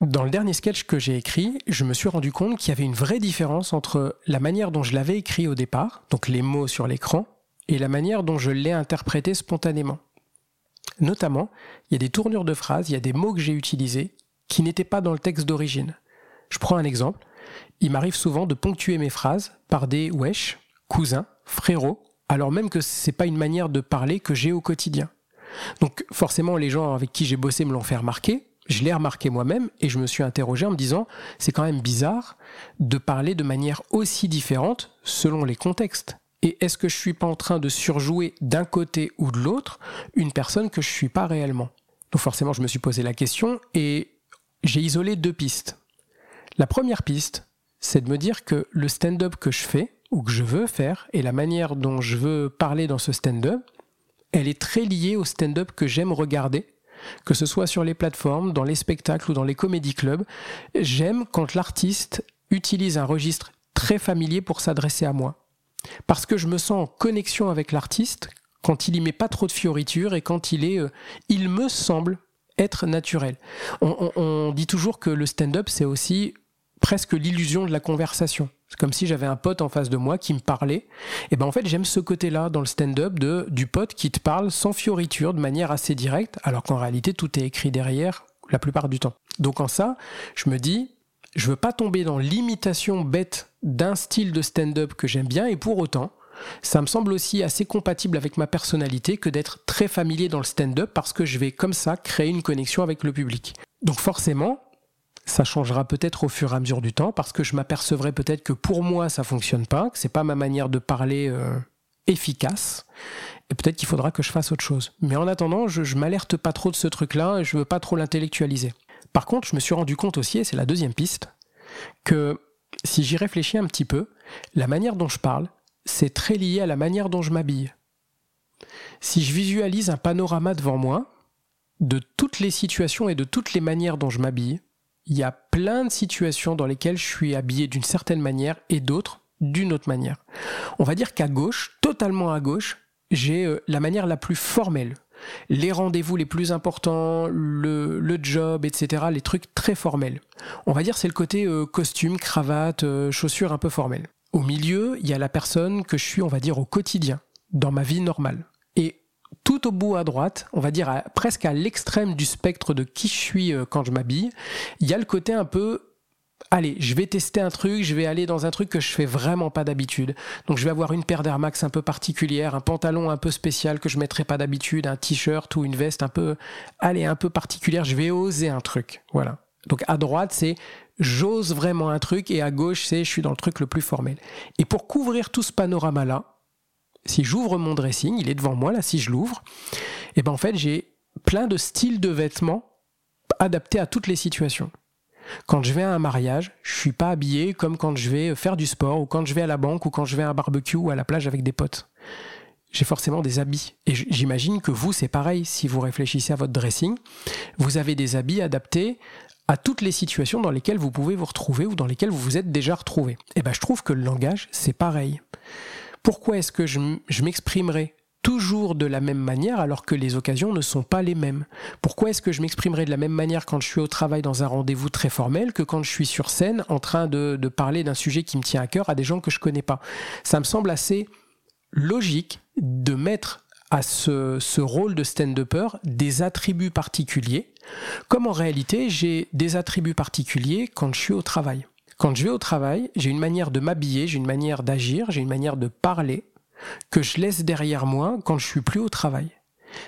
Dans le dernier sketch que j'ai écrit, je me suis rendu compte qu'il y avait une vraie différence entre la manière dont je l'avais écrit au départ, donc les mots sur l'écran, et la manière dont je l'ai interprété spontanément. Notamment, il y a des tournures de phrases, il y a des mots que j'ai utilisés qui n'étaient pas dans le texte d'origine. Je prends un exemple. Il m'arrive souvent de ponctuer mes phrases par des wesh, cousins, frérots, alors même que c'est pas une manière de parler que j'ai au quotidien. Donc forcément, les gens avec qui j'ai bossé me l'ont fait remarquer, je l'ai remarqué moi-même et je me suis interrogé en me disant c'est quand même bizarre de parler de manière aussi différente selon les contextes. Et est-ce que je suis pas en train de surjouer d'un côté ou de l'autre une personne que je suis pas réellement? Donc forcément, je me suis posé la question et j'ai isolé deux pistes. La première piste, c'est de me dire que le stand-up que je fais ou que je veux faire et la manière dont je veux parler dans ce stand-up, elle est très liée au stand-up que j'aime regarder que ce soit sur les plateformes, dans les spectacles ou dans les comédie clubs, j'aime quand l'artiste utilise un registre très familier pour s'adresser à moi. Parce que je me sens en connexion avec l'artiste quand il y met pas trop de fioritures et quand il est, euh, il me semble être naturel. on dit toujours que le stand-up, c'est aussi presque l'illusion de la conversation. C'est comme si j'avais un pote en face de moi qui me parlait. Et ben en fait, j'aime ce côté-là dans le stand-up de du pote qui te parle sans fioriture, de manière assez directe, alors qu'en réalité tout est écrit derrière la plupart du temps. Donc en ça, je me dis, je veux pas tomber dans l'imitation bête d'un style de stand-up que j'aime bien, et pour autant, ça me semble aussi assez compatible avec ma personnalité que d'être très familier dans le stand-up parce que je vais comme ça créer une connexion avec le public. Donc forcément, ça changera peut-être au fur et à mesure du temps parce que je m'apercevrai peut-être que pour moi ça fonctionne pas, que c'est pas ma manière de parler euh, efficace et peut-être qu'il faudra que je fasse autre chose. Mais en attendant, je, je m'alerte pas trop de ce truc-là et je veux pas trop l'intellectualiser. Par contre, je me suis rendu compte aussi, et c'est la deuxième piste, que si j'y réfléchis un petit peu, la manière dont je parle, c'est très lié à la manière dont je m'habille. Si je visualise un panorama devant moi, de toutes les situations et de toutes les manières dont je m'habille, il y a plein de situations dans lesquelles je suis habillé d'une certaine manière et d'autres d'une autre manière. On va dire qu'à gauche, totalement à gauche, j'ai euh, la manière la plus formelle. Les rendez-vous les plus importants, le, job, etc., les trucs très formels. On va dire c'est le côté euh, costume, cravate, euh, chaussures un peu formelles. Au milieu, il y a la personne que je suis, on va dire, au quotidien, dans ma vie normale. Tout au bout à droite, on va dire presque à l'extrême du spectre de qui je suis euh, quand je m'habille, il y a le côté un peu allez, je vais tester un truc, je vais aller dans un truc que je fais vraiment pas d'habitude. Donc je vais avoir une paire d'Air Max un peu particulière, un pantalon un peu spécial que je mettrais pas d'habitude, un t-shirt ou une veste un peu allez, un peu particulière, je vais oser un truc. Voilà. Donc à droite, c'est j'ose vraiment un truc et à gauche, c'est je suis dans le truc le plus formel. Et pour couvrir tout ce panorama là, si j'ouvre mon dressing, il est devant moi là, si je l'ouvre, et eh ben en fait j'ai plein de styles de vêtements adaptés à toutes les situations. Quand je vais à un mariage, je suis pas habillé comme quand je vais faire du sport ou quand je vais à la banque ou quand je vais à un barbecue ou à la plage avec des potes. J'ai forcément des habits. Et j'imagine que vous, c'est pareil. Si vous réfléchissez à votre dressing, vous avez des habits adaptés à toutes les situations dans lesquelles vous pouvez vous retrouver ou dans lesquelles vous vous êtes déjà retrouvé. Et eh ben, je trouve que le langage, c'est pareil. Pourquoi est-ce que je, m'exprimerai toujours de la même manière alors que les occasions ne sont pas les mêmes? Pourquoi est-ce que je m'exprimerai de la même manière quand je suis au travail dans un rendez-vous très formel que quand je suis sur scène en train de, parler d'un sujet qui me tient à cœur à des gens que je connais pas? Ça me semble assez logique de mettre à ce, ce rôle de stand-upper des attributs particuliers, comme en réalité j'ai des attributs particuliers quand je suis au travail. Quand je vais au travail, j'ai une manière de m'habiller, j'ai une manière d'agir, j'ai une manière de parler que je laisse derrière moi quand je suis plus au travail.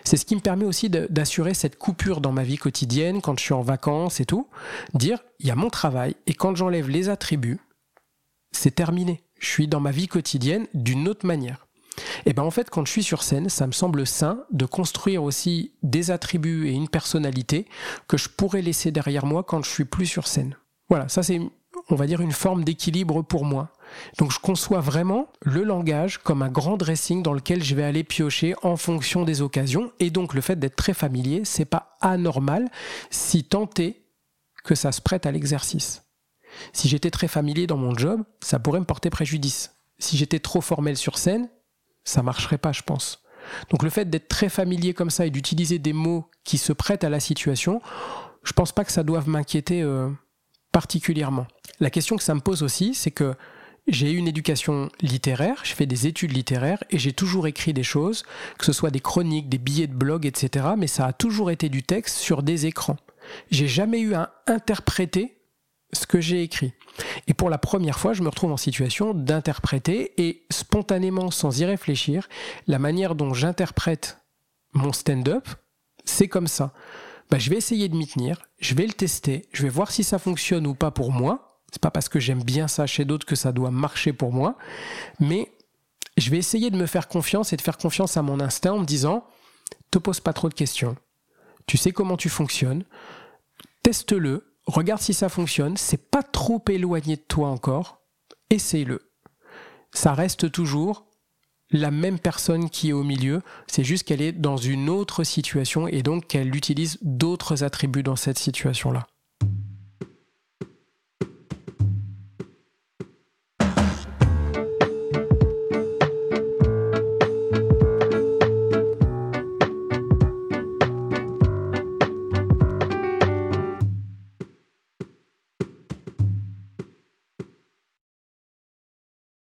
C'est ce qui me permet aussi d'assurer cette coupure dans ma vie quotidienne, quand je suis en vacances et tout, dire il y a mon travail et quand j'enlève les attributs, c'est terminé. Je suis dans ma vie quotidienne d'une autre manière. Et ben en fait, quand je suis sur scène, ça me semble sain de construire aussi des attributs et une personnalité que je pourrais laisser derrière moi quand je suis plus sur scène. Voilà, ça c'est on va dire, une forme d'équilibre pour moi. Donc je conçois vraiment le langage comme un grand dressing dans lequel je vais aller piocher en fonction des occasions. Et donc le fait d'être très familier, c'est pas anormal si est que ça se prête à l'exercice. Si j'étais très familier dans mon job, ça pourrait me porter préjudice. Si j'étais trop formel sur scène, ça marcherait pas, je pense. Donc le fait d'être très familier comme ça et d'utiliser des mots qui se prêtent à la situation, je pense pas que ça doive m'inquiéter euh, particulièrement. La question que ça me pose aussi, c'est que j'ai eu une éducation littéraire, j'ai fait des études littéraires et j'ai toujours écrit des choses, que ce soit des chroniques, des billets de blog, etc. Mais ça a toujours été du texte sur des écrans. J'ai jamais eu à interpréter ce que j'ai écrit. Et pour la première fois, je me retrouve en situation d'interpréter et spontanément, sans y réfléchir, la manière dont j'interprète mon stand-up, c'est comme ça. Bah, je vais essayer de m'y tenir, je vais le tester, je vais voir si ça fonctionne ou pas pour moi. C'est pas parce que j'aime bien ça chez d'autres que ça doit marcher pour moi, mais je vais essayer de me faire confiance et de faire confiance à mon instinct en me disant te pose pas trop de questions. Tu sais comment tu fonctionnes, teste-le, regarde si ça fonctionne, c'est pas trop éloigné de toi encore, essaye-le. Ça reste toujours la même personne qui est au milieu, c'est juste qu'elle est dans une autre situation et donc qu'elle utilise d'autres attributs dans cette situation-là.